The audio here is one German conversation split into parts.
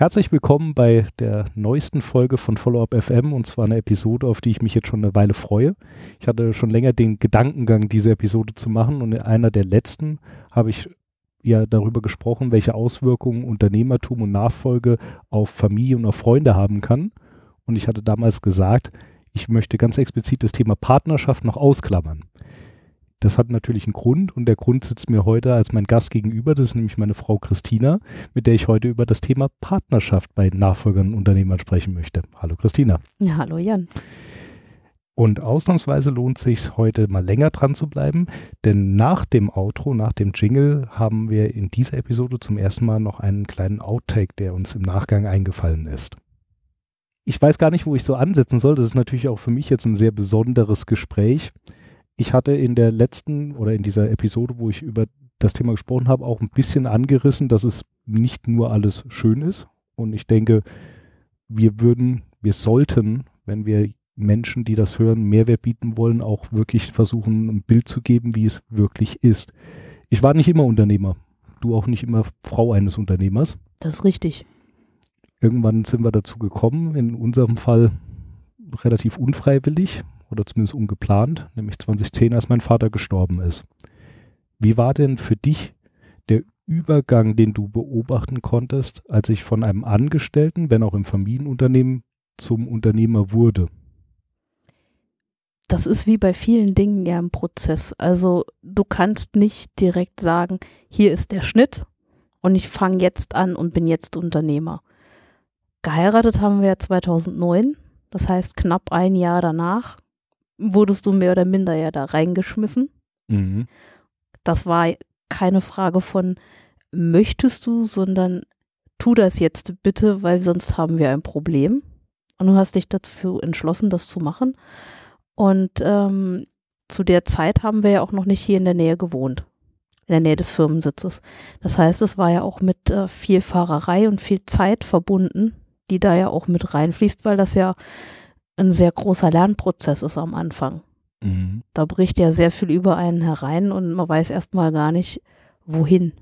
Herzlich willkommen bei der neuesten Folge von Follow-up FM und zwar eine Episode, auf die ich mich jetzt schon eine Weile freue. Ich hatte schon länger den Gedankengang, diese Episode zu machen und in einer der letzten habe ich ja darüber gesprochen, welche Auswirkungen Unternehmertum und Nachfolge auf Familie und auf Freunde haben kann. Und ich hatte damals gesagt, ich möchte ganz explizit das Thema Partnerschaft noch ausklammern. Das hat natürlich einen Grund und der Grund sitzt mir heute als mein Gast gegenüber. Das ist nämlich meine Frau Christina, mit der ich heute über das Thema Partnerschaft bei Nachfolgern und Unternehmern sprechen möchte. Hallo Christina. Ja, hallo Jan. Und ausnahmsweise lohnt es sich heute mal länger dran zu bleiben, denn nach dem Outro, nach dem Jingle, haben wir in dieser Episode zum ersten Mal noch einen kleinen Outtake, der uns im Nachgang eingefallen ist. Ich weiß gar nicht, wo ich so ansetzen soll. Das ist natürlich auch für mich jetzt ein sehr besonderes Gespräch ich hatte in der letzten oder in dieser Episode, wo ich über das Thema gesprochen habe, auch ein bisschen angerissen, dass es nicht nur alles schön ist. Und ich denke, wir würden, wir sollten, wenn wir Menschen, die das hören, Mehrwert bieten wollen, auch wirklich versuchen, ein Bild zu geben, wie es wirklich ist. Ich war nicht immer Unternehmer. Du auch nicht immer Frau eines Unternehmers. Das ist richtig. Irgendwann sind wir dazu gekommen, in unserem Fall relativ unfreiwillig oder zumindest ungeplant, nämlich 2010, als mein Vater gestorben ist. Wie war denn für dich der Übergang, den du beobachten konntest, als ich von einem Angestellten, wenn auch im Familienunternehmen, zum Unternehmer wurde? Das ist wie bei vielen Dingen ja im Prozess. Also du kannst nicht direkt sagen, hier ist der Schnitt und ich fange jetzt an und bin jetzt Unternehmer. Geheiratet haben wir 2009, das heißt knapp ein Jahr danach wurdest du mehr oder minder ja da reingeschmissen. Mhm. Das war keine Frage von möchtest du, sondern tu das jetzt bitte, weil sonst haben wir ein Problem. Und du hast dich dafür entschlossen, das zu machen. Und ähm, zu der Zeit haben wir ja auch noch nicht hier in der Nähe gewohnt, in der Nähe des Firmensitzes. Das heißt, es war ja auch mit äh, viel Fahrerei und viel Zeit verbunden, die da ja auch mit reinfließt, weil das ja ein sehr großer Lernprozess ist am Anfang. Mhm. Da bricht ja sehr viel über einen herein und man weiß erstmal gar nicht, wohin.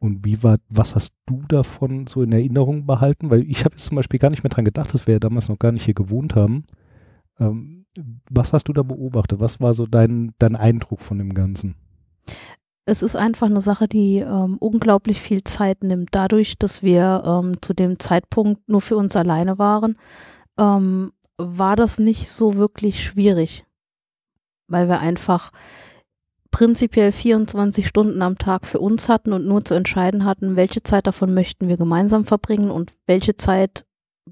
Und wie war, was hast du davon so in Erinnerung behalten? Weil ich habe jetzt zum Beispiel gar nicht mehr dran gedacht, dass wir ja damals noch gar nicht hier gewohnt haben. Ähm, was hast du da beobachtet? Was war so dein, dein Eindruck von dem Ganzen? Es ist einfach eine Sache, die ähm, unglaublich viel Zeit nimmt. Dadurch, dass wir ähm, zu dem Zeitpunkt nur für uns alleine waren, ähm, war das nicht so wirklich schwierig, weil wir einfach prinzipiell 24 Stunden am Tag für uns hatten und nur zu entscheiden hatten, welche Zeit davon möchten wir gemeinsam verbringen und welche Zeit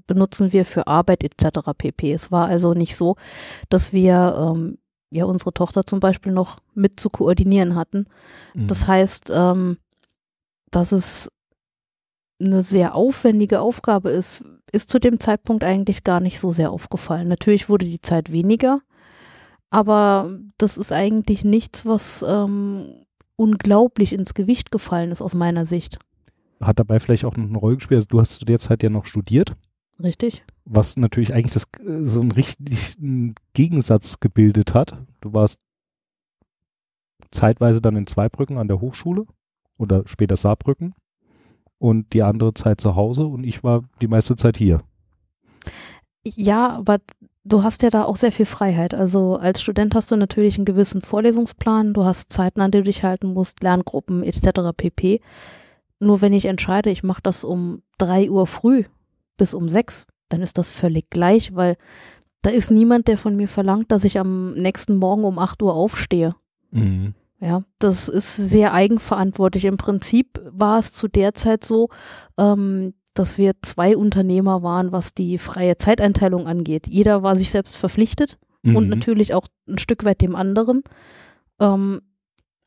benutzen wir für Arbeit etc. pp. Es war also nicht so, dass wir ähm, ja unsere Tochter zum Beispiel noch mit zu koordinieren hatten. Mhm. Das heißt, ähm, dass es eine sehr aufwendige Aufgabe ist, ist zu dem Zeitpunkt eigentlich gar nicht so sehr aufgefallen. Natürlich wurde die Zeit weniger, aber das ist eigentlich nichts, was ähm, unglaublich ins Gewicht gefallen ist aus meiner Sicht. Hat dabei vielleicht auch noch eine Rolle gespielt? Also du hast zu der Zeit ja noch studiert. Richtig. Was natürlich eigentlich das, so einen richtigen Gegensatz gebildet hat. Du warst zeitweise dann in Zweibrücken an der Hochschule oder später Saarbrücken und die andere Zeit zu Hause und ich war die meiste Zeit hier. Ja, aber du hast ja da auch sehr viel Freiheit. Also als Student hast du natürlich einen gewissen Vorlesungsplan, du hast Zeiten, an die du dich halten musst, Lerngruppen etc. pp. Nur wenn ich entscheide, ich mache das um drei Uhr früh bis um sechs, dann ist das völlig gleich, weil da ist niemand, der von mir verlangt, dass ich am nächsten Morgen um acht Uhr aufstehe. Mhm. Ja, das ist sehr eigenverantwortlich. Im Prinzip war es zu der Zeit so, ähm, dass wir zwei Unternehmer waren, was die freie Zeiteinteilung angeht. Jeder war sich selbst verpflichtet mhm. und natürlich auch ein Stück weit dem anderen. Ähm,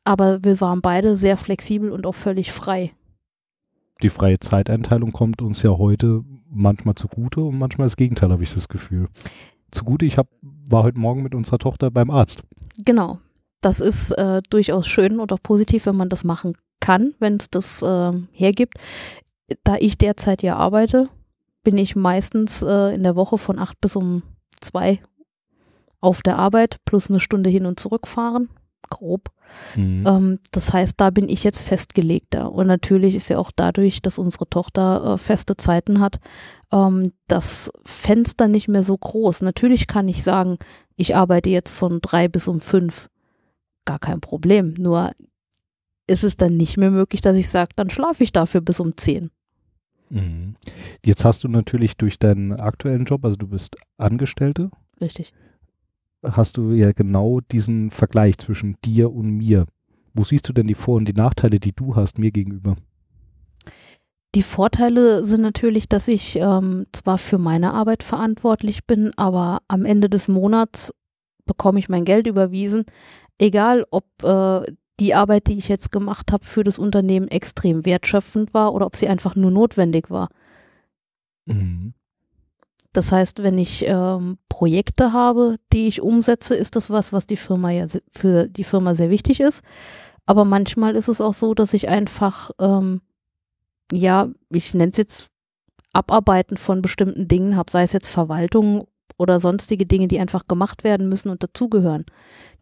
aber wir waren beide sehr flexibel und auch völlig frei. Die freie Zeiteinteilung kommt uns ja heute manchmal zugute und manchmal das Gegenteil, habe ich das Gefühl. Zugute, ich hab, war heute Morgen mit unserer Tochter beim Arzt. Genau, das ist äh, durchaus schön und auch positiv, wenn man das machen kann, wenn es das äh, hergibt. Da ich derzeit ja arbeite, bin ich meistens äh, in der Woche von acht bis um zwei auf der Arbeit plus eine Stunde hin und zurück fahren. grob. Mhm. Ähm, das heißt, da bin ich jetzt festgelegter. Und natürlich ist ja auch dadurch, dass unsere Tochter äh, feste Zeiten hat, ähm, das Fenster nicht mehr so groß. Natürlich kann ich sagen, ich arbeite jetzt von drei bis um fünf. Gar kein Problem. Nur ist es dann nicht mehr möglich, dass ich sage, dann schlafe ich dafür bis um zehn. Mhm. Jetzt hast du natürlich durch deinen aktuellen Job, also du bist Angestellte. Richtig. Hast du ja genau diesen Vergleich zwischen dir und mir. Wo siehst du denn die Vor- und die Nachteile, die du hast mir gegenüber? Die Vorteile sind natürlich, dass ich ähm, zwar für meine Arbeit verantwortlich bin, aber am Ende des Monats bekomme ich mein Geld überwiesen, egal ob äh, die Arbeit, die ich jetzt gemacht habe, für das Unternehmen extrem wertschöpfend war oder ob sie einfach nur notwendig war. Mhm. Das heißt, wenn ich ähm, Projekte habe, die ich umsetze, ist das was, was die Firma ja für die Firma sehr wichtig ist. Aber manchmal ist es auch so, dass ich einfach, ähm, ja, ich nenne es jetzt Abarbeiten von bestimmten Dingen habe, sei es jetzt Verwaltung oder sonstige Dinge, die einfach gemacht werden müssen und dazugehören.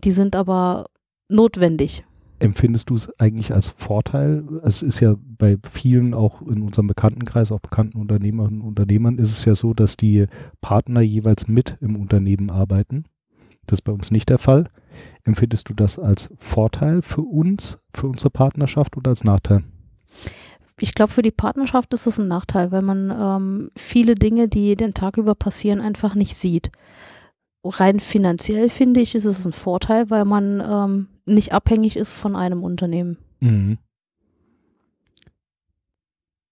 Die sind aber notwendig empfindest du es eigentlich als Vorteil? Es ist ja bei vielen, auch in unserem Bekanntenkreis, auch bekannten Unternehmerinnen und Unternehmern, ist es ja so, dass die Partner jeweils mit im Unternehmen arbeiten. Das ist bei uns nicht der Fall. Empfindest du das als Vorteil für uns, für unsere Partnerschaft oder als Nachteil? Ich glaube, für die Partnerschaft ist es ein Nachteil, weil man ähm, viele Dinge, die den Tag über passieren, einfach nicht sieht. Rein finanziell finde ich, ist es ein Vorteil, weil man ähm, nicht abhängig ist von einem Unternehmen. Mhm.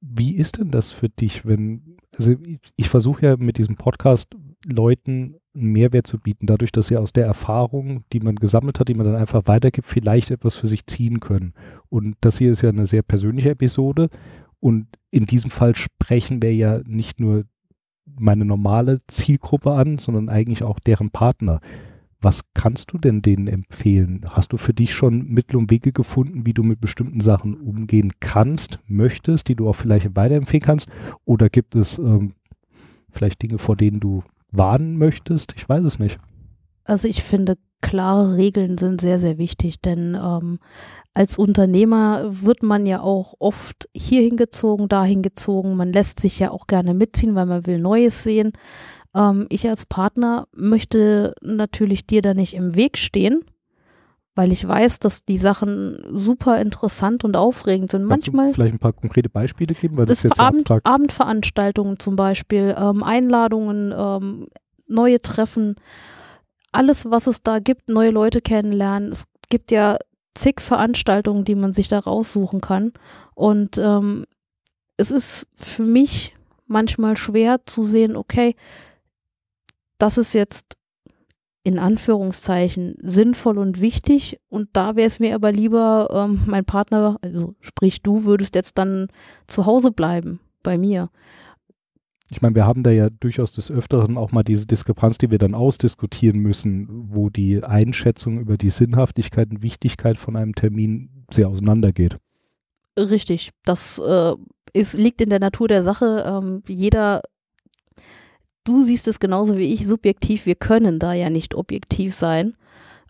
Wie ist denn das für dich, wenn, also ich, ich versuche ja mit diesem Podcast Leuten einen Mehrwert zu bieten, dadurch, dass sie aus der Erfahrung, die man gesammelt hat, die man dann einfach weitergibt, vielleicht etwas für sich ziehen können. Und das hier ist ja eine sehr persönliche Episode. Und in diesem Fall sprechen wir ja nicht nur meine normale Zielgruppe an, sondern eigentlich auch deren Partner. Was kannst du denn denen empfehlen? Hast du für dich schon Mittel und Wege gefunden, wie du mit bestimmten Sachen umgehen kannst, möchtest, die du auch vielleicht weiterempfehlen kannst? Oder gibt es ähm, vielleicht Dinge, vor denen du warnen möchtest? Ich weiß es nicht. Also ich finde, klare Regeln sind sehr, sehr wichtig, denn ähm, als Unternehmer wird man ja auch oft hierhin gezogen, dahin gezogen. Man lässt sich ja auch gerne mitziehen, weil man will Neues sehen. Ähm, ich als Partner möchte natürlich dir da nicht im Weg stehen, weil ich weiß, dass die Sachen super interessant und aufregend sind. Kannst Manchmal vielleicht ein paar konkrete Beispiele geben, weil das, ist jetzt Abend, Abendveranstaltungen zum Beispiel, ähm, Einladungen, ähm, neue Treffen, alles, was es da gibt, neue Leute kennenlernen. Es gibt ja zig Veranstaltungen, die man sich da raussuchen kann. Und ähm, es ist für mich manchmal schwer zu sehen, okay, das ist jetzt in Anführungszeichen sinnvoll und wichtig und da wäre es mir aber lieber, ähm, mein Partner, also sprich du, würdest jetzt dann zu Hause bleiben bei mir. Ich meine, wir haben da ja durchaus des Öfteren auch mal diese Diskrepanz, die wir dann ausdiskutieren müssen, wo die Einschätzung über die Sinnhaftigkeit und Wichtigkeit von einem Termin sehr auseinandergeht. Richtig, das äh, ist, liegt in der Natur der Sache. Ähm, jeder du siehst es genauso wie ich subjektiv. Wir können da ja nicht objektiv sein.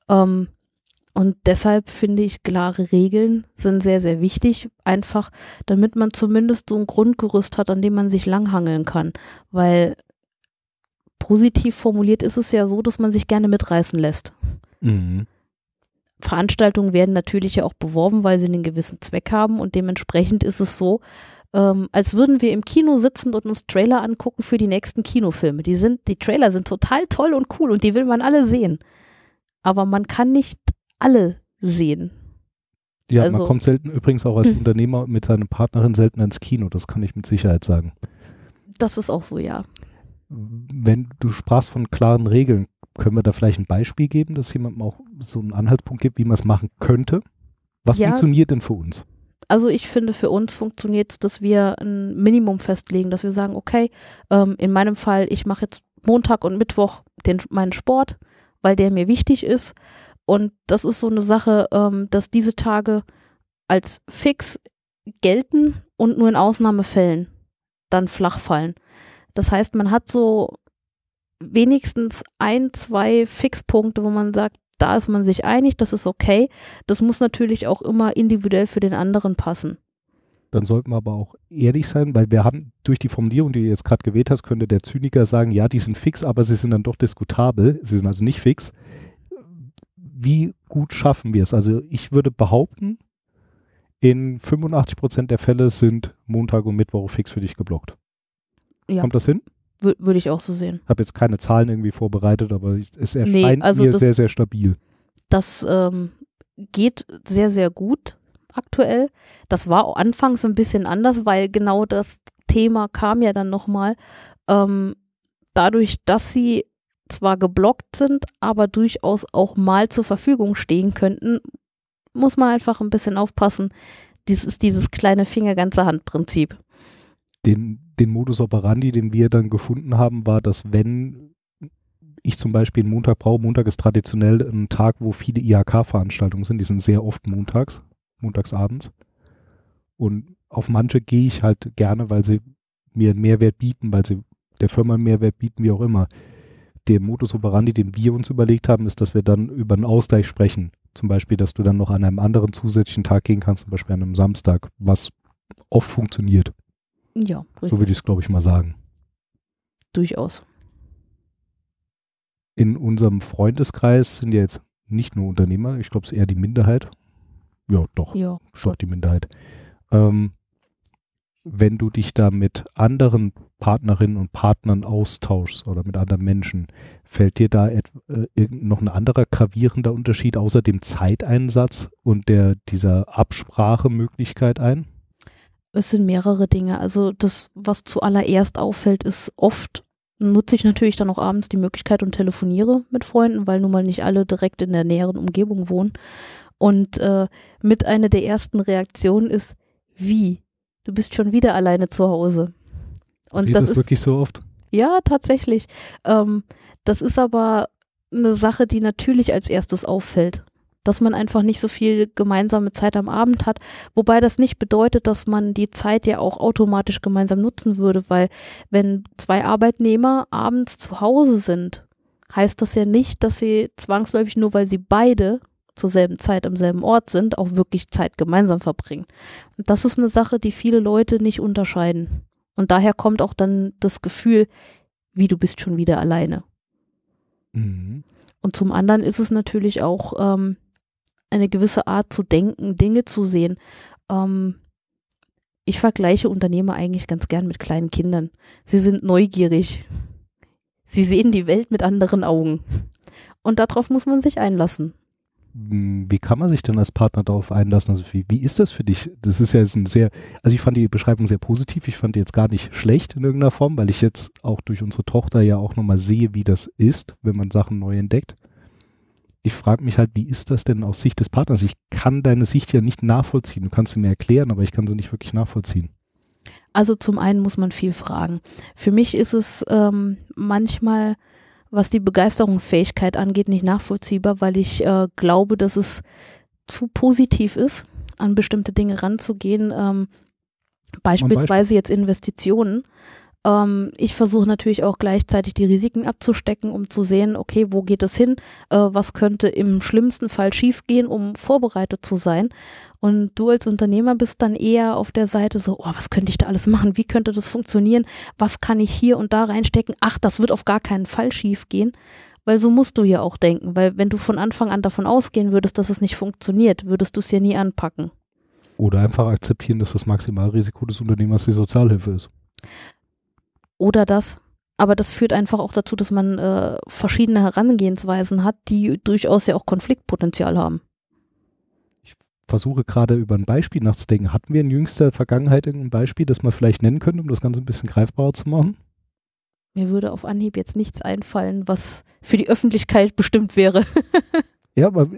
Ähm, und deshalb finde ich, klare Regeln sind sehr, sehr wichtig, einfach damit man zumindest so ein Grundgerüst hat, an dem man sich langhangeln kann. Weil positiv formuliert ist es ja so, dass man sich gerne mitreißen lässt. Mhm. Veranstaltungen werden natürlich ja auch beworben, weil sie einen gewissen Zweck haben und dementsprechend ist es so, ähm, als würden wir im Kino sitzen und uns Trailer angucken für die nächsten Kinofilme. Die sind, die Trailer sind total toll und cool und die will man alle sehen. Aber man kann nicht alle sehen. Ja, also, man kommt selten übrigens auch als hm. Unternehmer mit seiner Partnerin selten ins Kino, das kann ich mit Sicherheit sagen. Das ist auch so, ja. Wenn du sprachst von klaren Regeln, können wir da vielleicht ein Beispiel geben, dass jemandem auch so einen Anhaltspunkt gibt, wie man es machen könnte? Was ja, funktioniert denn für uns? Also ich finde, für uns funktioniert es, dass wir ein Minimum festlegen, dass wir sagen, okay, ähm, in meinem Fall, ich mache jetzt Montag und Mittwoch den, meinen Sport, weil der mir wichtig ist. Und das ist so eine Sache, ähm, dass diese Tage als fix gelten und nur in Ausnahmefällen dann flach fallen. Das heißt, man hat so wenigstens ein, zwei Fixpunkte, wo man sagt, Da ist man sich einig, das ist okay. Das muss natürlich auch immer individuell für den anderen passen. Dann sollten wir aber auch ehrlich sein, weil wir haben durch die Formulierung, die du jetzt gerade gewählt hast, könnte der Zyniker sagen, ja, die sind fix, aber sie sind dann doch diskutabel. Sie sind also nicht fix. Wie gut schaffen wir es? Also ich würde behaupten, in 85 Prozent der Fälle sind Montag und Mittwoch fix für dich geblockt. Ja. Kommt das hin? Würde ich auch so sehen. Ich habe jetzt keine Zahlen irgendwie vorbereitet, aber es erscheint nee, also mir das, sehr, sehr stabil. Das ähm, geht sehr, sehr gut aktuell. Das war anfangs ein bisschen anders, weil genau das Thema kam ja dann nochmal. Ähm, dadurch, dass sie zwar geblockt sind, aber durchaus auch mal zur Verfügung stehen könnten, muss man einfach ein bisschen aufpassen. Dies ist dieses kleine Finger ganze Hand Prinzip. Den, den Modus operandi, den wir dann gefunden haben, war, dass wenn ich zum Beispiel einen Montag brauche, Montag ist traditionell ein Tag, wo viele IHK-Veranstaltungen sind, die sind sehr oft montags, montagsabends. Und auf manche gehe ich halt gerne, weil sie mir einen Mehrwert bieten, weil sie der Firma einen Mehrwert bieten, wie auch immer. Der Modus operandi, den wir uns überlegt haben, ist, dass wir dann über einen Ausgleich sprechen. Zum Beispiel, dass du dann noch an einem anderen zusätzlichen Tag gehen kannst, zum Beispiel an einem Samstag, was oft funktioniert. Ja. Richtig. So würde ich es, glaube ich, mal sagen. Durchaus. In unserem Freundeskreis sind ja jetzt nicht nur Unternehmer, ich glaube, es ist eher die Minderheit. Ja, doch. Ja, schon die Minderheit. Ähm, wenn du dich da mit anderen Partnerinnen und Partnern austauschst oder mit anderen Menschen, fällt dir da äh, noch ein anderer gravierender Unterschied außer dem Zeiteinsatz und der dieser Absprachemöglichkeit ein? Es sind mehrere Dinge. Also das, was zuallererst auffällt, ist oft nutze ich natürlich dann auch abends die Möglichkeit und telefoniere mit Freunden, weil nun mal nicht alle direkt in der näheren Umgebung wohnen. Und äh, mit einer der ersten Reaktionen ist, wie? du bist schon wieder alleine zu Hause. Und das, das ist wirklich so oft. Ja, tatsächlich. Ähm, das ist aber eine Sache, die natürlich als erstes auffällt. Dass man einfach nicht so viel gemeinsame Zeit am Abend hat. Wobei das nicht bedeutet, dass man die Zeit ja auch automatisch gemeinsam nutzen würde, weil wenn zwei Arbeitnehmer abends zu Hause sind, heißt das ja nicht, dass sie zwangsläufig nur, weil sie beide zur selben Zeit am selben Ort sind, auch wirklich Zeit gemeinsam verbringen. Und das ist eine Sache, die viele Leute nicht unterscheiden. Und daher kommt auch dann das Gefühl, wie du bist schon wieder alleine. Mhm. Und zum anderen ist es natürlich auch ähm, eine gewisse Art zu denken, Dinge zu sehen. Ähm, ich vergleiche Unternehmer eigentlich ganz gern mit kleinen Kindern. Sie sind neugierig. Sie sehen die Welt mit anderen Augen. Und darauf muss man sich einlassen. Hm, wie kann man sich denn als Partner darauf einlassen? Also wie, wie ist das für dich? Das ist ja ein sehr, also ich fand die Beschreibung sehr positiv. Ich fand die jetzt gar nicht schlecht in irgendeiner Form, weil ich jetzt auch durch unsere Tochter ja auch nochmal sehe, wie das ist, wenn man Sachen neu entdeckt. Ich frage mich halt, wie ist das denn aus Sicht des Partners? Ich kann deine Sicht ja nicht nachvollziehen. Du kannst sie mir erklären, aber ich kann sie nicht wirklich nachvollziehen. Also zum einen muss man viel fragen. Für mich ist es ähm, manchmal was die Begeisterungsfähigkeit angeht, nicht nachvollziehbar, weil ich äh, glaube, dass es zu positiv ist, an bestimmte Dinge ranzugehen. Ähm, beispielsweise jetzt Investitionen. Ähm, ich versuche natürlich auch gleichzeitig die Risiken abzustecken, um zu sehen, okay, wo geht es hin? Äh, was könnte im schlimmsten Fall schiefgehen, um vorbereitet zu sein? Und du als Unternehmer bist dann eher auf der Seite so, oh, was könnte ich da alles machen? Wie könnte das funktionieren? Was kann ich hier und da reinstecken? Ach, das wird auf gar keinen Fall schief gehen. Weil so musst du ja auch denken. Weil wenn du von Anfang an davon ausgehen würdest, dass es nicht funktioniert, würdest du es ja nie anpacken. Oder einfach akzeptieren, dass das Maximalrisiko des Unternehmers die Sozialhilfe ist. Oder das. Aber das führt einfach auch dazu, dass man äh, verschiedene Herangehensweisen hat, die durchaus ja auch Konfliktpotenzial haben versuche gerade über ein Beispiel nachzudenken. Hatten wir in jüngster Vergangenheit irgendein Beispiel, das man vielleicht nennen könnte, um das Ganze ein bisschen greifbarer zu machen? Mir würde auf Anhieb jetzt nichts einfallen, was für die Öffentlichkeit bestimmt wäre. ja, aber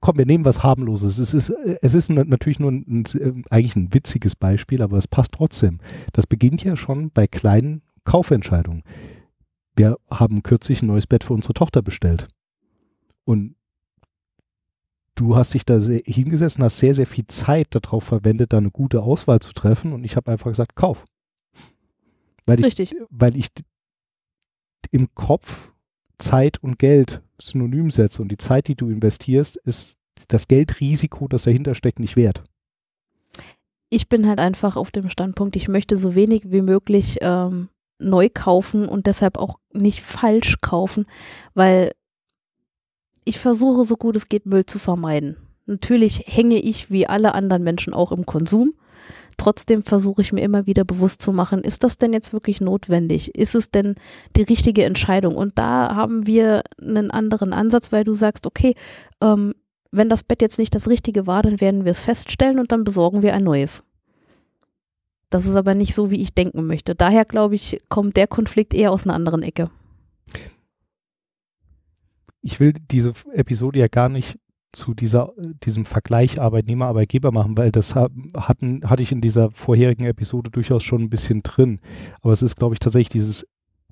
komm, wir nehmen was harmloses. Es ist, es ist natürlich nur ein, ein, eigentlich ein witziges Beispiel, aber es passt trotzdem. Das beginnt ja schon bei kleinen Kaufentscheidungen. Wir haben kürzlich ein neues Bett für unsere Tochter bestellt. Und du hast dich da hingesetzt und hast sehr, sehr viel Zeit darauf verwendet, da eine gute Auswahl zu treffen und ich habe einfach gesagt, kauf. Weil ich, Richtig. Weil ich im Kopf Zeit und Geld synonym setze und die Zeit, die du investierst, ist das Geldrisiko, das dahinter steckt, nicht wert. Ich bin halt einfach auf dem Standpunkt, ich möchte so wenig wie möglich ähm, neu kaufen und deshalb auch nicht falsch kaufen, weil ich versuche so gut es geht, Müll zu vermeiden. Natürlich hänge ich wie alle anderen Menschen auch im Konsum. Trotzdem versuche ich mir immer wieder bewusst zu machen, ist das denn jetzt wirklich notwendig? Ist es denn die richtige Entscheidung? Und da haben wir einen anderen Ansatz, weil du sagst, okay, ähm, wenn das Bett jetzt nicht das Richtige war, dann werden wir es feststellen und dann besorgen wir ein neues. Das ist aber nicht so, wie ich denken möchte. Daher glaube ich, kommt der Konflikt eher aus einer anderen Ecke. Ich will diese Episode ja gar nicht zu dieser, diesem Vergleich Arbeitnehmer-Arbeitgeber machen, weil das hatten, hatte ich in dieser vorherigen Episode durchaus schon ein bisschen drin. Aber es ist, glaube ich, tatsächlich dieses,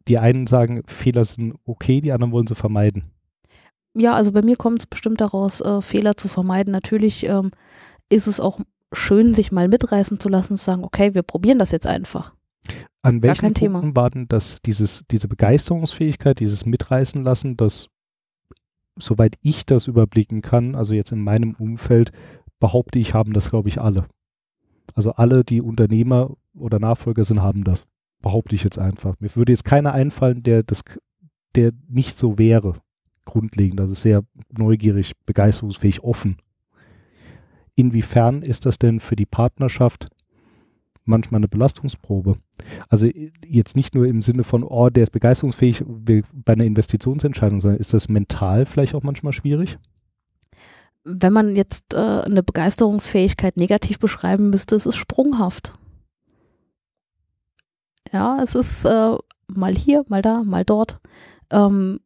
die einen sagen, Fehler sind okay, die anderen wollen sie vermeiden. Ja, also bei mir kommt es bestimmt daraus, äh, Fehler zu vermeiden. Natürlich ähm, ist es auch schön, sich mal mitreißen zu lassen und zu sagen, okay, wir probieren das jetzt einfach. An welchen Punkten Thema. war denn das, dieses, diese Begeisterungsfähigkeit, dieses Mitreißen lassen, das, soweit ich das überblicken kann, also jetzt in meinem Umfeld, behaupte ich, haben das, glaube ich, alle. Also alle, die Unternehmer oder Nachfolger sind, haben das. Behaupte ich jetzt einfach. Mir würde jetzt keiner einfallen, der das, der nicht so wäre. Grundlegend. Also sehr neugierig, begeisterungsfähig, offen. Inwiefern ist das denn für die Partnerschaft manchmal eine Belastungsprobe? Also jetzt nicht nur im Sinne von, oh, der ist begeisterungsfähig bei einer Investitionsentscheidung, sondern ist das mental vielleicht auch manchmal schwierig? Wenn man jetzt äh, eine Begeisterungsfähigkeit negativ beschreiben müsste, ist es sprunghaft. Ja, es ist äh, mal hier, mal da, mal dort. Ähm,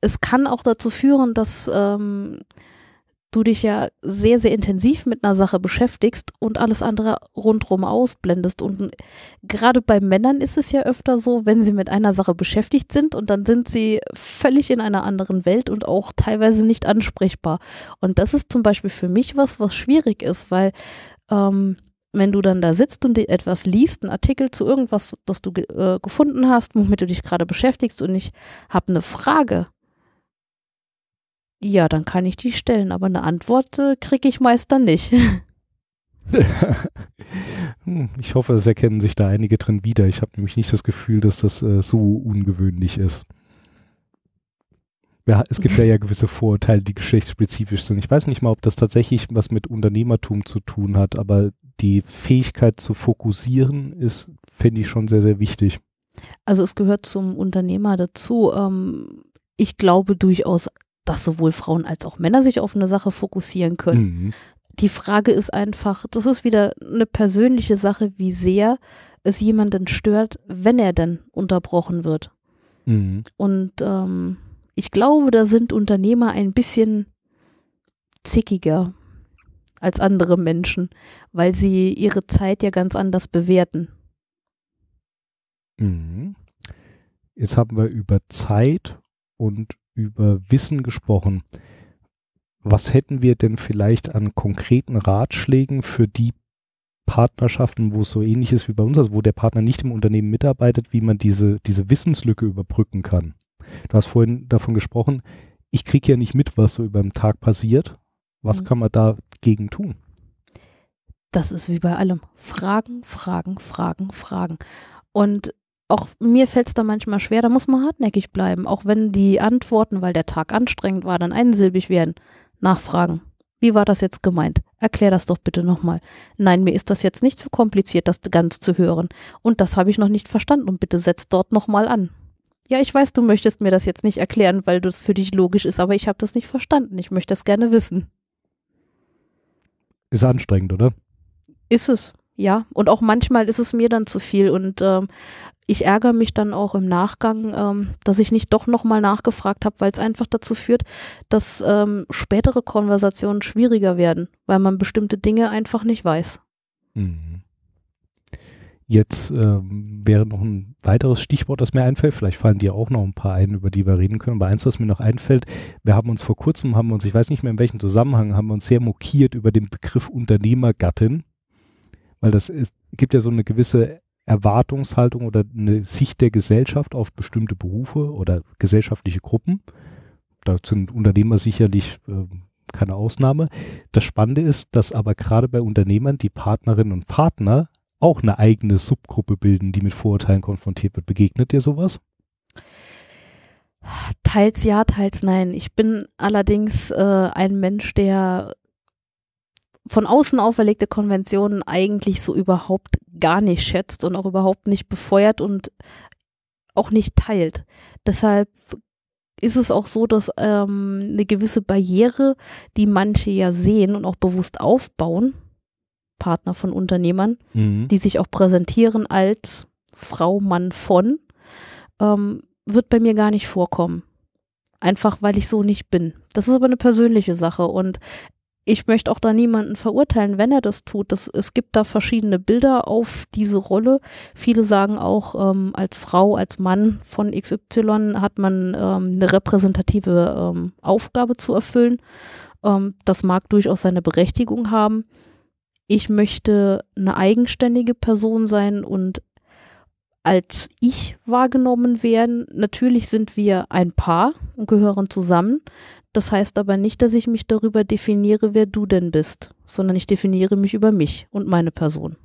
es kann auch dazu führen, dass ähm, du dich ja sehr, sehr intensiv mit einer Sache beschäftigst und alles andere rundherum ausblendest. Und gerade bei Männern ist es ja öfter so, wenn sie mit einer Sache beschäftigt sind und dann sind sie völlig in einer anderen Welt und auch teilweise nicht ansprechbar. Und das ist zum Beispiel für mich was, was schwierig ist, weil ähm, wenn du dann da sitzt und etwas liest, einen Artikel zu irgendwas, das du äh, gefunden hast, womit du dich gerade beschäftigst und ich habe eine Frage, ja, dann kann ich die stellen, aber eine Antwort äh, kriege ich meist dann nicht. Hm, ich hoffe, es erkennen sich da einige drin wieder. Ich habe nämlich nicht das Gefühl, dass das äh, so ungewöhnlich ist. Ja, es gibt ja, ja gewisse Vorurteile, die geschlechtsspezifisch sind. Ich weiß nicht mal, ob das tatsächlich was mit Unternehmertum zu tun hat, aber die Fähigkeit zu fokussieren ist, finde ich schon sehr, sehr wichtig. Also es gehört zum Unternehmer dazu. Ähm, ich glaube durchaus dass sowohl Frauen als auch Männer sich auf eine Sache fokussieren können. Mhm. Die Frage ist einfach, das ist wieder eine persönliche Sache, wie sehr es jemanden stört, wenn er dann unterbrochen wird. Mhm. Und ähm, ich glaube, da sind Unternehmer ein bisschen zickiger als andere Menschen, weil sie ihre Zeit ja ganz anders bewerten. Mhm. Jetzt haben wir über Zeit und über Wissen gesprochen. Was hätten wir denn vielleicht an konkreten Ratschlägen für die Partnerschaften, wo es so ähnlich ist wie bei uns, also wo der Partner nicht im Unternehmen mitarbeitet, wie man diese, diese Wissenslücke überbrücken kann? Du hast vorhin davon gesprochen, ich kriege ja nicht mit, was so über den Tag passiert. Was mhm. kann man dagegen tun? Das ist wie bei allem. Fragen, Fragen, Fragen, Fragen. Und auch mir fällt es da manchmal schwer, da muss man hartnäckig bleiben, auch wenn die Antworten, weil der Tag anstrengend war, dann einsilbig werden. Nachfragen. Wie war das jetzt gemeint? Erklär das doch bitte nochmal. Nein, mir ist das jetzt nicht zu kompliziert, das ganz zu hören. Und das habe ich noch nicht verstanden und bitte setz dort nochmal an. Ja, ich weiß, du möchtest mir das jetzt nicht erklären, weil das für dich logisch ist, aber ich habe das nicht verstanden. Ich möchte das gerne wissen. Ist anstrengend, oder? Ist es. Ja, und auch manchmal ist es mir dann zu viel und ähm, ich ärgere mich dann auch im Nachgang, ähm, dass ich nicht doch nochmal nachgefragt habe, weil es einfach dazu führt, dass ähm, spätere Konversationen schwieriger werden, weil man bestimmte Dinge einfach nicht weiß. Mhm. Jetzt ähm, wäre noch ein weiteres Stichwort, das mir einfällt. Vielleicht fallen dir auch noch ein paar ein, über die wir reden können. Aber eins, was mir noch einfällt, wir haben uns vor kurzem, haben uns, ich weiß nicht mehr in welchem Zusammenhang, haben uns sehr mokiert über den Begriff Unternehmergattin weil das ist, gibt ja so eine gewisse Erwartungshaltung oder eine Sicht der Gesellschaft auf bestimmte Berufe oder gesellschaftliche Gruppen. Da sind Unternehmer sicherlich äh, keine Ausnahme. Das Spannende ist, dass aber gerade bei Unternehmern die Partnerinnen und Partner auch eine eigene Subgruppe bilden, die mit Vorurteilen konfrontiert wird. Begegnet dir sowas? Teils ja, teils nein. Ich bin allerdings äh, ein Mensch, der von außen auferlegte Konventionen eigentlich so überhaupt gar nicht schätzt und auch überhaupt nicht befeuert und auch nicht teilt. Deshalb ist es auch so, dass ähm, eine gewisse Barriere, die manche ja sehen und auch bewusst aufbauen, Partner von Unternehmern, mhm. die sich auch präsentieren als Frau, Mann von, ähm, wird bei mir gar nicht vorkommen. Einfach weil ich so nicht bin. Das ist aber eine persönliche Sache und ich möchte auch da niemanden verurteilen, wenn er das tut. Das, es gibt da verschiedene Bilder auf diese Rolle. Viele sagen auch, ähm, als Frau, als Mann von XY hat man ähm, eine repräsentative ähm, Aufgabe zu erfüllen. Ähm, das mag durchaus seine Berechtigung haben. Ich möchte eine eigenständige Person sein und als ich wahrgenommen werden. Natürlich sind wir ein Paar und gehören zusammen. Das heißt aber nicht, dass ich mich darüber definiere, wer du denn bist, sondern ich definiere mich über mich und meine Person.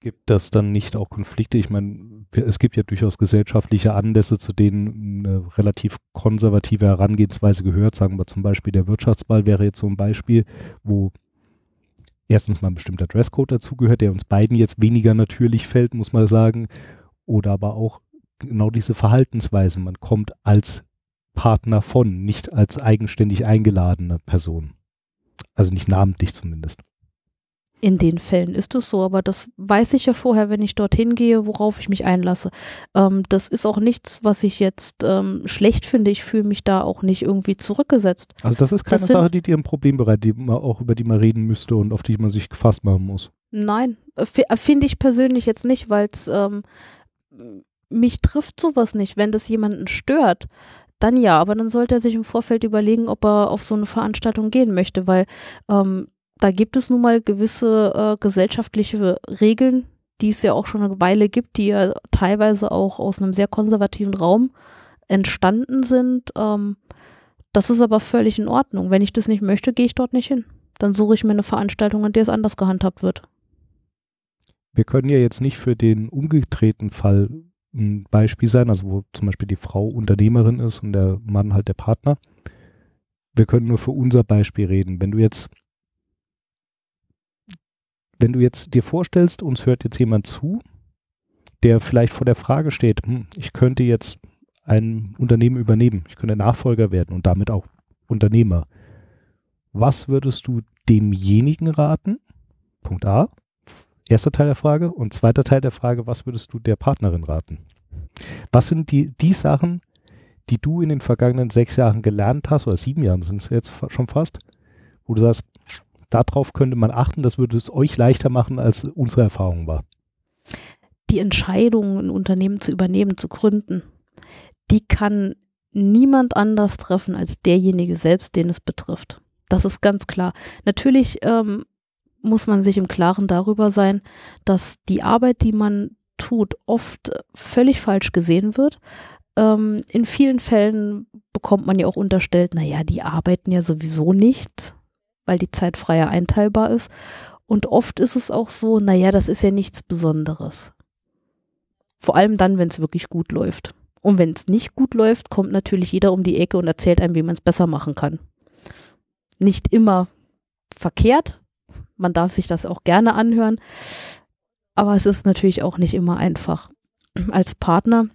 Gibt das dann nicht auch Konflikte? Ich meine, es gibt ja durchaus gesellschaftliche Anlässe, zu denen eine relativ konservative Herangehensweise gehört. Sagen wir zum Beispiel, der Wirtschaftsball wäre jetzt so ein Beispiel, wo erstens mal ein bestimmter Dresscode dazugehört, der uns beiden jetzt weniger natürlich fällt, muss man sagen. Oder aber auch genau diese Verhaltensweise. Man kommt als Partner von, nicht als eigenständig eingeladene Person. Also nicht namentlich zumindest. In den Fällen ist es so, aber das weiß ich ja vorher, wenn ich dorthin gehe, worauf ich mich einlasse. Ähm, das ist auch nichts, was ich jetzt ähm, schlecht finde. Ich fühle mich da auch nicht irgendwie zurückgesetzt. Also das ist keine das Sache, die dir ein Problem bereitet, die man auch über die man reden müsste und auf die man sich gefasst machen muss. Nein, äh, äh, finde ich persönlich jetzt nicht, weil es ähm, mich trifft sowas nicht. Wenn das jemanden stört, dann ja, aber dann sollte er sich im Vorfeld überlegen, ob er auf so eine Veranstaltung gehen möchte, weil ähm, da gibt es nun mal gewisse äh, gesellschaftliche Regeln, die es ja auch schon eine Weile gibt, die ja teilweise auch aus einem sehr konservativen Raum entstanden sind. Ähm, das ist aber völlig in Ordnung. Wenn ich das nicht möchte, gehe ich dort nicht hin. Dann suche ich mir eine Veranstaltung, an der es anders gehandhabt wird. Wir können ja jetzt nicht für den umgedrehten Fall ein Beispiel sein, also wo zum Beispiel die Frau Unternehmerin ist und der Mann halt der Partner. Wir können nur für unser Beispiel reden. Wenn du jetzt, wenn du jetzt dir vorstellst, uns hört jetzt jemand zu, der vielleicht vor der Frage steht, hm, ich könnte jetzt ein Unternehmen übernehmen, ich könnte Nachfolger werden und damit auch Unternehmer. Was würdest du demjenigen raten? Punkt A. Erster Teil der Frage. Und zweiter Teil der Frage, was würdest du der Partnerin raten? Was sind die, die Sachen, die du in den vergangenen sechs Jahren gelernt hast, oder sieben Jahren sind es jetzt schon fast, wo du sagst, darauf könnte man achten, das würde es euch leichter machen, als unsere Erfahrung war? Die Entscheidung, ein Unternehmen zu übernehmen, zu gründen, die kann niemand anders treffen als derjenige selbst, den es betrifft. Das ist ganz klar. Natürlich ähm, muss man sich im Klaren darüber sein, dass die Arbeit, die man tut, oft völlig falsch gesehen wird. Ähm, in vielen Fällen bekommt man ja auch unterstellt, naja, die arbeiten ja sowieso nichts, weil die Zeit freier einteilbar ist. Und oft ist es auch so, naja, das ist ja nichts Besonderes. Vor allem dann, wenn es wirklich gut läuft. Und wenn es nicht gut läuft, kommt natürlich jeder um die Ecke und erzählt einem, wie man es besser machen kann. Nicht immer verkehrt, man darf sich das auch gerne anhören. Aber es ist natürlich auch nicht immer einfach. Als Partner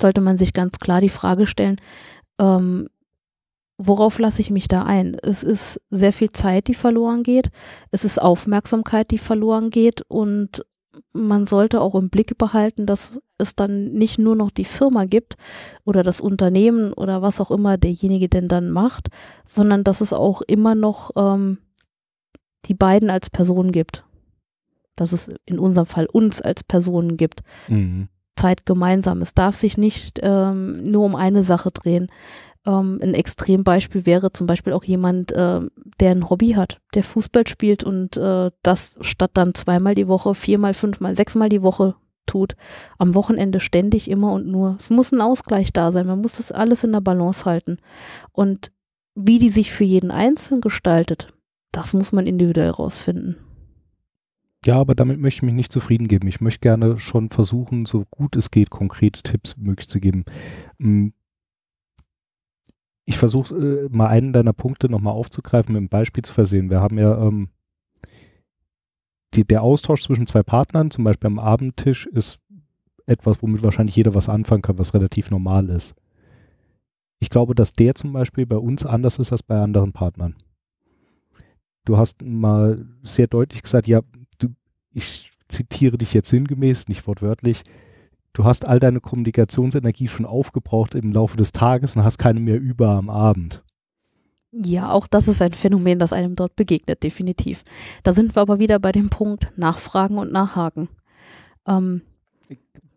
sollte man sich ganz klar die Frage stellen, ähm, worauf lasse ich mich da ein? Es ist sehr viel Zeit, die verloren geht. Es ist Aufmerksamkeit, die verloren geht. Und man sollte auch im Blick behalten, dass es dann nicht nur noch die Firma gibt oder das Unternehmen oder was auch immer derjenige denn dann macht, sondern dass es auch immer noch ähm, die beiden als Personen gibt. Dass es in unserem Fall uns als Personen gibt. Mhm. Zeit gemeinsam. Es darf sich nicht ähm, nur um eine Sache drehen. Ähm, ein Extrembeispiel wäre zum Beispiel auch jemand, äh, der ein Hobby hat, der Fußball spielt und äh, das statt dann zweimal die Woche, viermal, fünfmal, sechsmal die Woche tut, am Wochenende ständig immer und nur. Es muss ein Ausgleich da sein, man muss das alles in der Balance halten. Und wie die sich für jeden Einzelnen gestaltet, das muss man individuell rausfinden. Ja, aber damit möchte ich mich nicht zufrieden geben. Ich möchte gerne schon versuchen, so gut es geht, konkrete Tipps möglich zu geben. Hm. Ich versuche äh, mal einen deiner Punkte nochmal aufzugreifen, mit einem Beispiel zu versehen. Wir haben ja ähm, die, der Austausch zwischen zwei Partnern, zum Beispiel am Abendtisch, ist etwas, womit wahrscheinlich jeder was anfangen kann, was relativ normal ist. Ich glaube, dass der zum Beispiel bei uns anders ist als bei anderen Partnern. Du hast mal sehr deutlich gesagt, ja, du, ich zitiere dich jetzt sinngemäß, nicht wortwörtlich, du hast all deine Kommunikationsenergie schon aufgebraucht im Laufe des Tages und hast keine mehr über am Abend. Ja, auch das ist ein Phänomen, das einem dort begegnet, definitiv. Da sind wir aber wieder bei dem Punkt Nachfragen und Nachhaken. Ähm,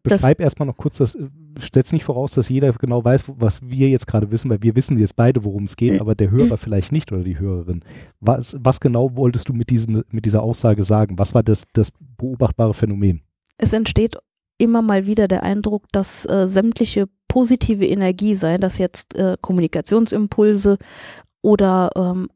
Beschreib erstmal noch kurz, das setzt nicht voraus, dass jeder genau weiß, was wir jetzt gerade wissen, weil wir wissen jetzt beide, worum es geht, aber der Hörer vielleicht nicht oder die Hörerin. Was, was genau wolltest du mit, diesem, mit dieser Aussage sagen? Was war das, das beobachtbare Phänomen? Es entsteht immer mal wieder der Eindruck, dass äh, sämtliche positive Energie, sei das jetzt äh, Kommunikationsimpulse oder ähm,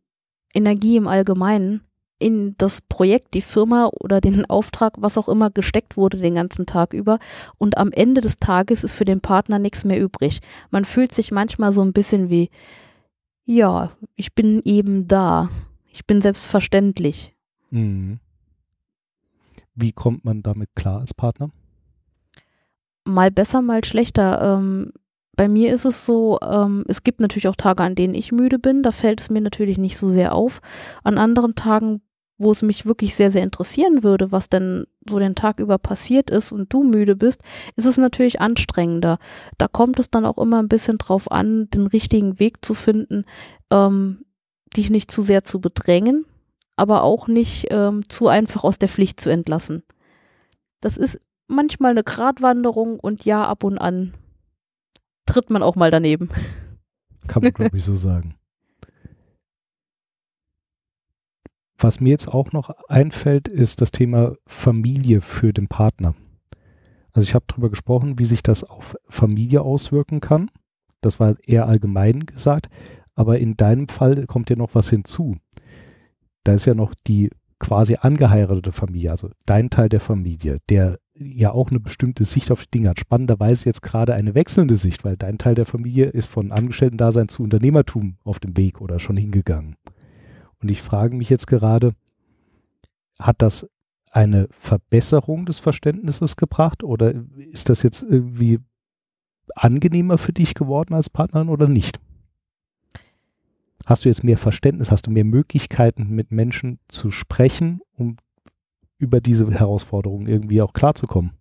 Energie im Allgemeinen in das Projekt, die Firma oder den Auftrag, was auch immer gesteckt wurde den ganzen Tag über. Und am Ende des Tages ist für den Partner nichts mehr übrig. Man fühlt sich manchmal so ein bisschen wie, ja, ich bin eben da. Ich bin selbstverständlich. Mhm. Wie kommt man damit klar als Partner? Mal besser, mal schlechter. Ähm, bei mir ist es so, ähm, es gibt natürlich auch Tage, an denen ich müde bin. Da fällt es mir natürlich nicht so sehr auf. An anderen Tagen, wo es mich wirklich sehr, sehr interessieren würde, was denn so den Tag über passiert ist und du müde bist, ist es natürlich anstrengender. Da kommt es dann auch immer ein bisschen drauf an, den richtigen Weg zu finden, ähm, dich nicht zu sehr zu bedrängen, aber auch nicht ähm, zu einfach aus der Pflicht zu entlassen. Das ist manchmal eine Gratwanderung und ja, ab und an tritt man auch mal daneben. Kann man, glaube ich, so sagen. Was mir jetzt auch noch einfällt, ist das Thema Familie für den Partner. Also ich habe darüber gesprochen, wie sich das auf Familie auswirken kann. Das war eher allgemein gesagt. Aber in deinem Fall kommt ja noch was hinzu. Da ist ja noch die quasi angeheiratete Familie, also dein Teil der Familie, der ja auch eine bestimmte Sicht auf die Dinge hat. Spannenderweise jetzt gerade eine wechselnde Sicht, weil dein Teil der Familie ist von Angestellten-Dasein zu Unternehmertum auf dem Weg oder schon hingegangen. Und ich frage mich jetzt gerade, hat das eine Verbesserung des Verständnisses gebracht oder ist das jetzt irgendwie angenehmer für dich geworden als Partnerin oder nicht? Hast du jetzt mehr Verständnis, hast du mehr Möglichkeiten mit Menschen zu sprechen, um über diese Herausforderungen irgendwie auch klarzukommen?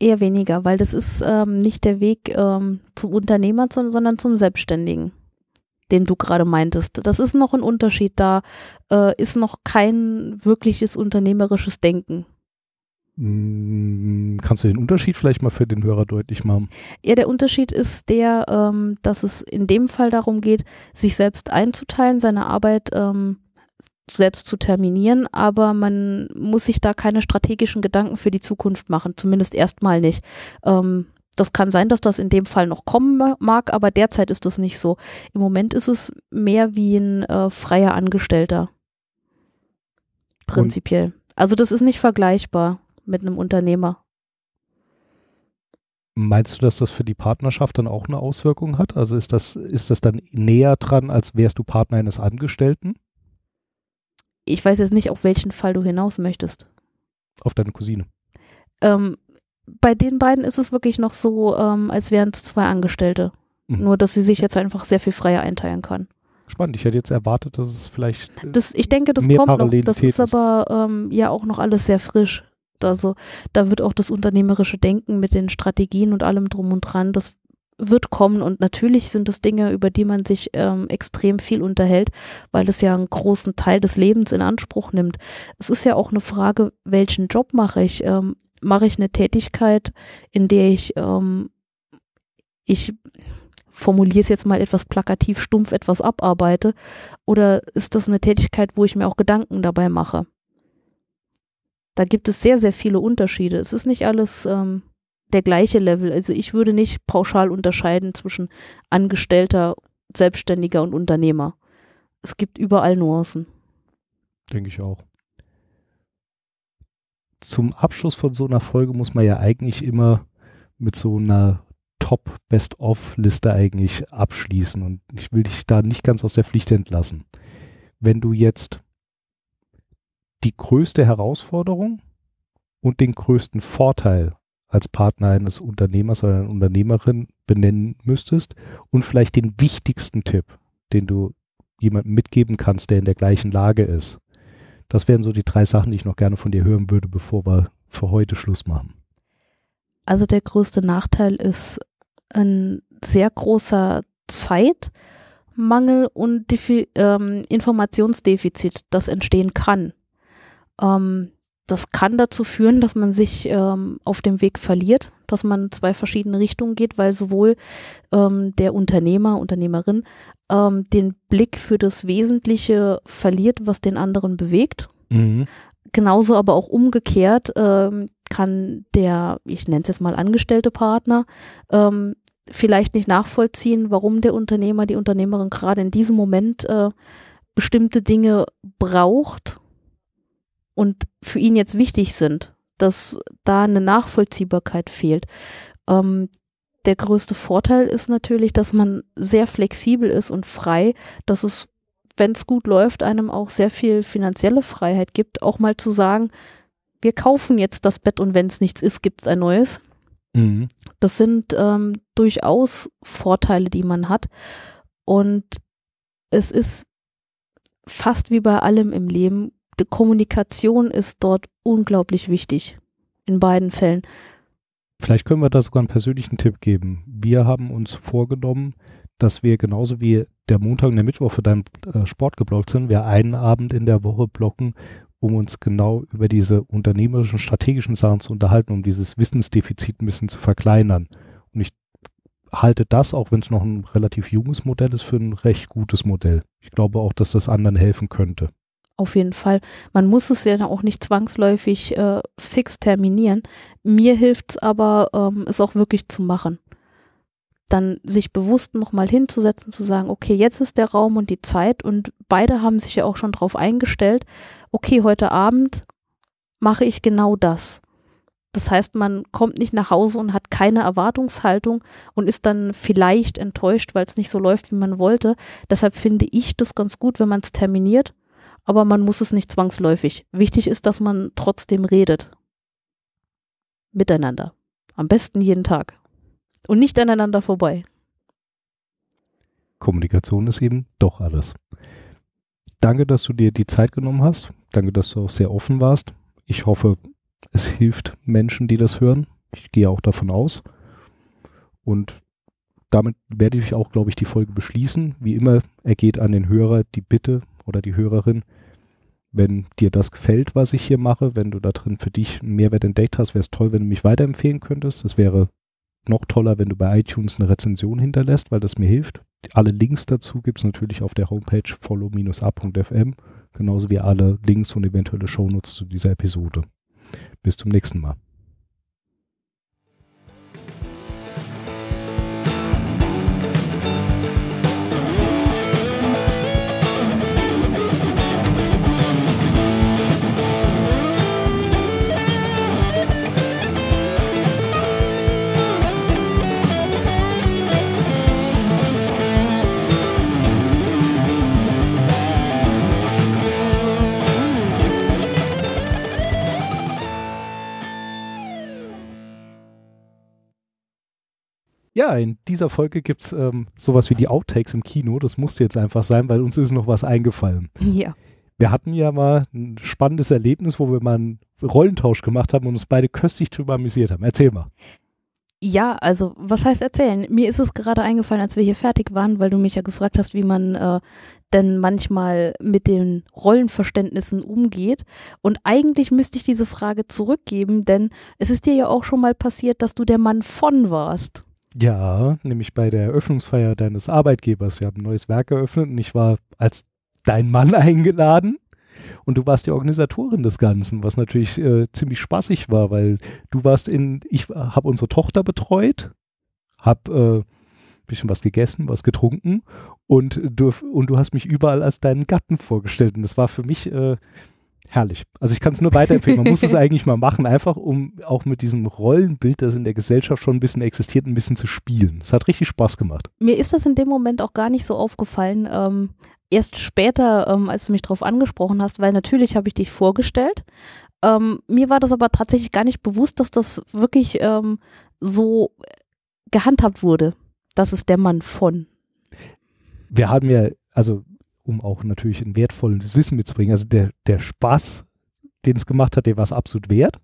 Eher weniger, weil das ist ähm, nicht der Weg ähm, zum Unternehmer, sondern zum Selbstständigen, den du gerade meintest. Das ist noch ein Unterschied. Da äh, ist noch kein wirkliches unternehmerisches Denken. Hm, kannst du den Unterschied vielleicht mal für den Hörer deutlich machen? Ja, der Unterschied ist der, ähm, dass es in dem Fall darum geht, sich selbst einzuteilen, seine Arbeit ähm, selbst zu terminieren, aber man muss sich da keine strategischen Gedanken für die Zukunft machen, zumindest erstmal nicht. Ähm, das kann sein, dass das in dem Fall noch kommen mag, aber derzeit ist das nicht so. Im Moment ist es mehr wie ein äh, freier Angestellter. Prinzipiell. Und also das ist nicht vergleichbar mit einem Unternehmer. Meinst du, dass das für die Partnerschaft dann auch eine Auswirkung hat? Also ist das, ist das dann näher dran, als wärst du Partner eines Angestellten? Ich weiß jetzt nicht, auf welchen Fall du hinaus möchtest. Auf deine Cousine. Ähm, bei den beiden ist es wirklich noch so, ähm, als wären es zwei Angestellte. Mhm. Nur, dass sie sich jetzt einfach sehr viel freier einteilen kann. Spannend. Ich hätte jetzt erwartet, dass es vielleicht. Äh, das, ich denke, das kommt noch. Das ist aber ähm, ja auch noch alles sehr frisch. Also da wird auch das unternehmerische Denken mit den Strategien und allem drum und dran, das wird kommen und natürlich sind es Dinge, über die man sich ähm, extrem viel unterhält, weil es ja einen großen Teil des Lebens in Anspruch nimmt. Es ist ja auch eine Frage, welchen Job mache ich? Ähm, mache ich eine Tätigkeit, in der ich, ähm, ich formuliere es jetzt mal etwas plakativ stumpf etwas abarbeite oder ist das eine Tätigkeit, wo ich mir auch Gedanken dabei mache? Da gibt es sehr, sehr viele Unterschiede. Es ist nicht alles ähm, der gleiche Level. Also ich würde nicht pauschal unterscheiden zwischen Angestellter, Selbstständiger und Unternehmer. Es gibt überall Nuancen. Denke ich auch. Zum Abschluss von so einer Folge muss man ja eigentlich immer mit so einer Top-Best-of-Liste eigentlich abschließen. Und ich will dich da nicht ganz aus der Pflicht entlassen. Wenn du jetzt die größte Herausforderung und den größten Vorteil als Partner eines Unternehmers oder einer Unternehmerin benennen müsstest und vielleicht den wichtigsten Tipp, den du jemandem mitgeben kannst, der in der gleichen Lage ist. Das wären so die drei Sachen, die ich noch gerne von dir hören würde, bevor wir für heute Schluss machen. Also der größte Nachteil ist ein sehr großer Zeitmangel und Defi ähm, Informationsdefizit, das entstehen kann. Ähm, das kann dazu führen, dass man sich ähm, auf dem Weg verliert, dass man zwei verschiedene Richtungen geht, weil sowohl ähm, der Unternehmer, Unternehmerin ähm, den Blick für das Wesentliche verliert, was den anderen bewegt. Mhm. Genauso aber auch umgekehrt ähm, kann der, ich nenne es jetzt mal angestellte Partner, ähm, vielleicht nicht nachvollziehen, warum der Unternehmer, die Unternehmerin gerade in diesem Moment äh, bestimmte Dinge braucht und für ihn jetzt wichtig sind, dass da eine Nachvollziehbarkeit fehlt. Ähm, der größte Vorteil ist natürlich, dass man sehr flexibel ist und frei, dass es, wenn es gut läuft, einem auch sehr viel finanzielle Freiheit gibt, auch mal zu sagen, wir kaufen jetzt das Bett und wenn es nichts ist, gibt es ein neues. Mhm. Das sind ähm, durchaus Vorteile, die man hat. Und es ist fast wie bei allem im Leben die Kommunikation ist dort unglaublich wichtig. In beiden Fällen. Vielleicht können wir da sogar einen persönlichen Tipp geben. Wir haben uns vorgenommen, dass wir genauso wie der Montag und der Mittwoch für deinen äh, Sport geblockt sind, wir einen Abend in der Woche blocken, um uns genau über diese unternehmerischen, strategischen Sachen zu unterhalten, um dieses Wissensdefizit ein bisschen zu verkleinern. Und ich halte das, auch wenn es noch ein relativ junges Modell ist, für ein recht gutes Modell. Ich glaube auch, dass das anderen helfen könnte auf jeden Fall. Man muss es ja auch nicht zwangsläufig äh, fix terminieren. Mir hilft es aber, ähm, es auch wirklich zu machen. Dann sich bewusst nochmal hinzusetzen, zu sagen, okay, jetzt ist der Raum und die Zeit und beide haben sich ja auch schon darauf eingestellt, okay, heute Abend mache ich genau das. Das heißt, man kommt nicht nach Hause und hat keine Erwartungshaltung und ist dann vielleicht enttäuscht, weil es nicht so läuft, wie man wollte. Deshalb finde ich das ganz gut, wenn man es terminiert aber man muss es nicht zwangsläufig. Wichtig ist, dass man trotzdem redet. Miteinander. Am besten jeden Tag. Und nicht aneinander vorbei. Kommunikation ist eben doch alles. Danke, dass du dir die Zeit genommen hast. Danke, dass du auch sehr offen warst. Ich hoffe, es hilft Menschen, die das hören. Ich gehe auch davon aus. Und damit werde ich auch, glaube ich, die Folge beschließen. Wie immer ergeht an den Hörer die Bitte oder die Hörerin, wenn dir das gefällt, was ich hier mache, wenn du da drin für dich einen Mehrwert entdeckt hast, wäre es toll, wenn du mich weiterempfehlen könntest. Es wäre noch toller, wenn du bei iTunes eine Rezension hinterlässt, weil das mir hilft. Alle Links dazu gibt es natürlich auf der Homepage follow-a.fm, genauso wie alle Links und eventuelle Shownotes zu dieser Episode. Bis zum nächsten Mal. Ja, in dieser Folge gibt es ähm, sowas wie die Outtakes im Kino. Das musste jetzt einfach sein, weil uns ist noch was eingefallen. Ja. Wir hatten ja mal ein spannendes Erlebnis, wo wir mal einen Rollentausch gemacht haben und uns beide köstlich drüber amüsiert haben. Erzähl mal. Ja, also was heißt erzählen? Mir ist es gerade eingefallen, als wir hier fertig waren, weil du mich ja gefragt hast, wie man äh, denn manchmal mit den Rollenverständnissen umgeht. Und eigentlich müsste ich diese Frage zurückgeben, denn es ist dir ja auch schon mal passiert, dass du der Mann von warst. Ja, nämlich bei der Eröffnungsfeier deines Arbeitgebers. Wir haben ein neues Werk eröffnet und ich war als dein Mann eingeladen und du warst die Organisatorin des Ganzen, was natürlich äh, ziemlich spaßig war, weil du warst in, ich habe unsere Tochter betreut, habe äh, bisschen was gegessen, was getrunken und du, und du hast mich überall als deinen Gatten vorgestellt und das war für mich äh, herrlich. Also ich kann es nur weiterempfehlen. Man muss es eigentlich mal machen, einfach um auch mit diesem Rollenbild, das in der Gesellschaft schon ein bisschen existiert, ein bisschen zu spielen. Es hat richtig Spaß gemacht. Mir ist das in dem Moment auch gar nicht so aufgefallen. Ähm, erst später, ähm, als du mich darauf angesprochen hast, weil natürlich habe ich dich vorgestellt. Ähm, mir war das aber tatsächlich gar nicht bewusst, dass das wirklich ähm, so gehandhabt wurde. Das ist der Mann von. Wir haben ja, also um auch natürlich ein wertvolles Wissen mitzubringen, also der, der Spaß, den es gemacht hat, der war es absolut wert.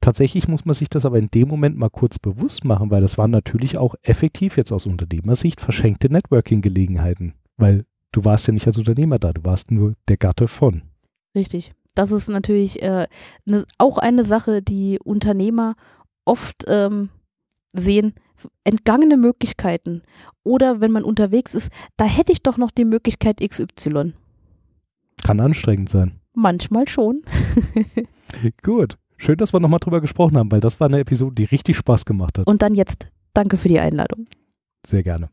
Tatsächlich muss man sich das aber in dem Moment mal kurz bewusst machen, weil das waren natürlich auch effektiv jetzt aus Unternehmersicht verschenkte Networking-Gelegenheiten, weil du warst ja nicht als Unternehmer da, du warst nur der Gatte von. Richtig. Das ist natürlich äh, ne, auch eine Sache, die Unternehmer oft ähm, sehen, entgangene Möglichkeiten. Oder wenn man unterwegs ist, da hätte ich doch noch die Möglichkeit XY. Kann anstrengend sein. Manchmal schon. Gut. Schön, dass wir nochmal drüber gesprochen haben, weil das war eine Episode, die richtig Spaß gemacht hat. Und dann jetzt danke für die Einladung. Sehr gerne.